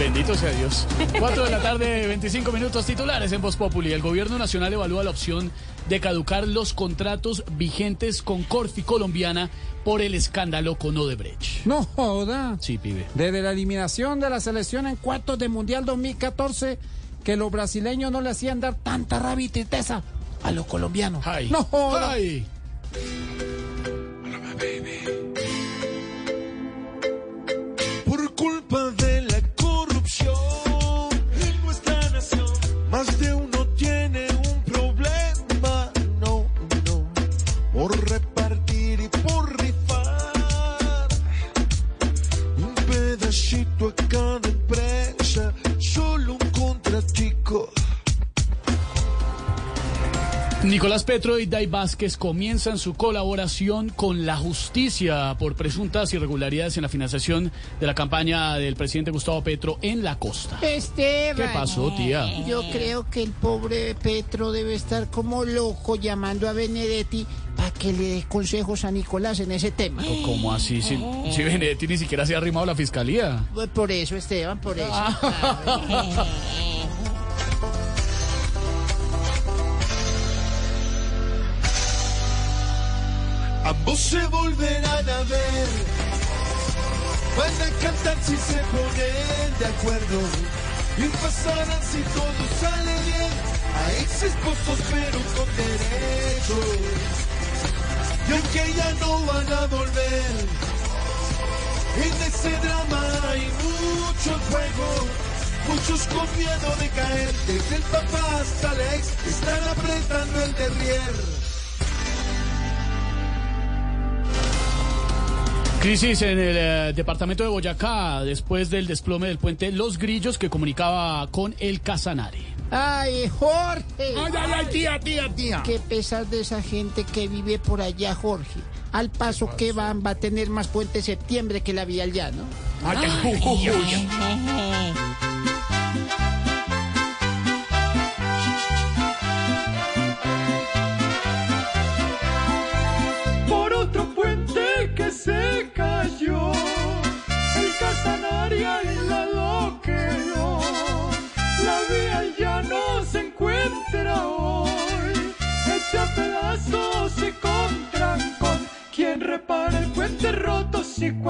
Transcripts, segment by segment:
Bendito sea Dios. 4 de la tarde, 25 minutos titulares en Voz Populi. El gobierno nacional evalúa la opción de caducar los contratos vigentes con Corfi colombiana por el escándalo con Odebrecht. No joda. Sí, pibe. Desde la eliminación de la selección en cuartos de Mundial 2014, que los brasileños no le hacían dar tanta rabia y tristeza a los colombianos. Ay. No joda. Ay. A cada empresa, solo un contratico. Nicolás Petro y Day Vázquez comienzan su colaboración con la justicia por presuntas irregularidades en la financiación de la campaña del presidente Gustavo Petro en la costa. Esteban. ¿Qué pasó, tía? Yo creo que el pobre Petro debe estar como loco llamando a Benedetti para que le dé consejos a Nicolás en ese tema. ¿Cómo así? Si, si Benedetti ni siquiera se ha arrimado a la fiscalía. Pues Por eso, Esteban, por eso. Ambos se volverán a ver. Van a cantar si se ponen de acuerdo. Y pasarán si todo sale bien. A ex esposos pero con derechos. Y aunque ya no van a volver. En ese drama hay mucho juego. Muchos con miedo de caer. Desde el papá hasta la ex están apretando el derrier. Crisis en el eh, departamento de Boyacá después del desplome del puente Los Grillos que comunicaba con el Casanare. Ay, Jorge. Ay, ay, ay, tía, tía, tía. Qué pesar de esa gente que vive por allá, Jorge. Al paso que van, va a tener más puente septiembre que la vía al llano. Ay, ay, uy, uy,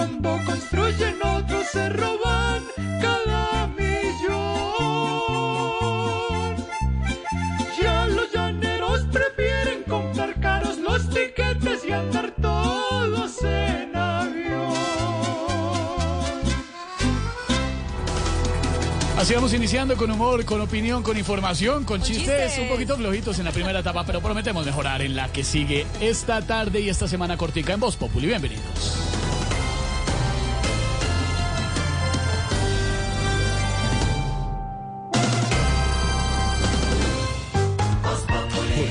cuando construyen otro se roban cada millón? Ya los llaneros prefieren comprar caros los tiquetes y andar todos en avión. Así vamos iniciando con humor, con opinión, con información, con chistes, un poquito flojitos en la primera etapa, pero prometemos mejorar en la que sigue esta tarde y esta semana cortica en Voz Populi. Bienvenidos.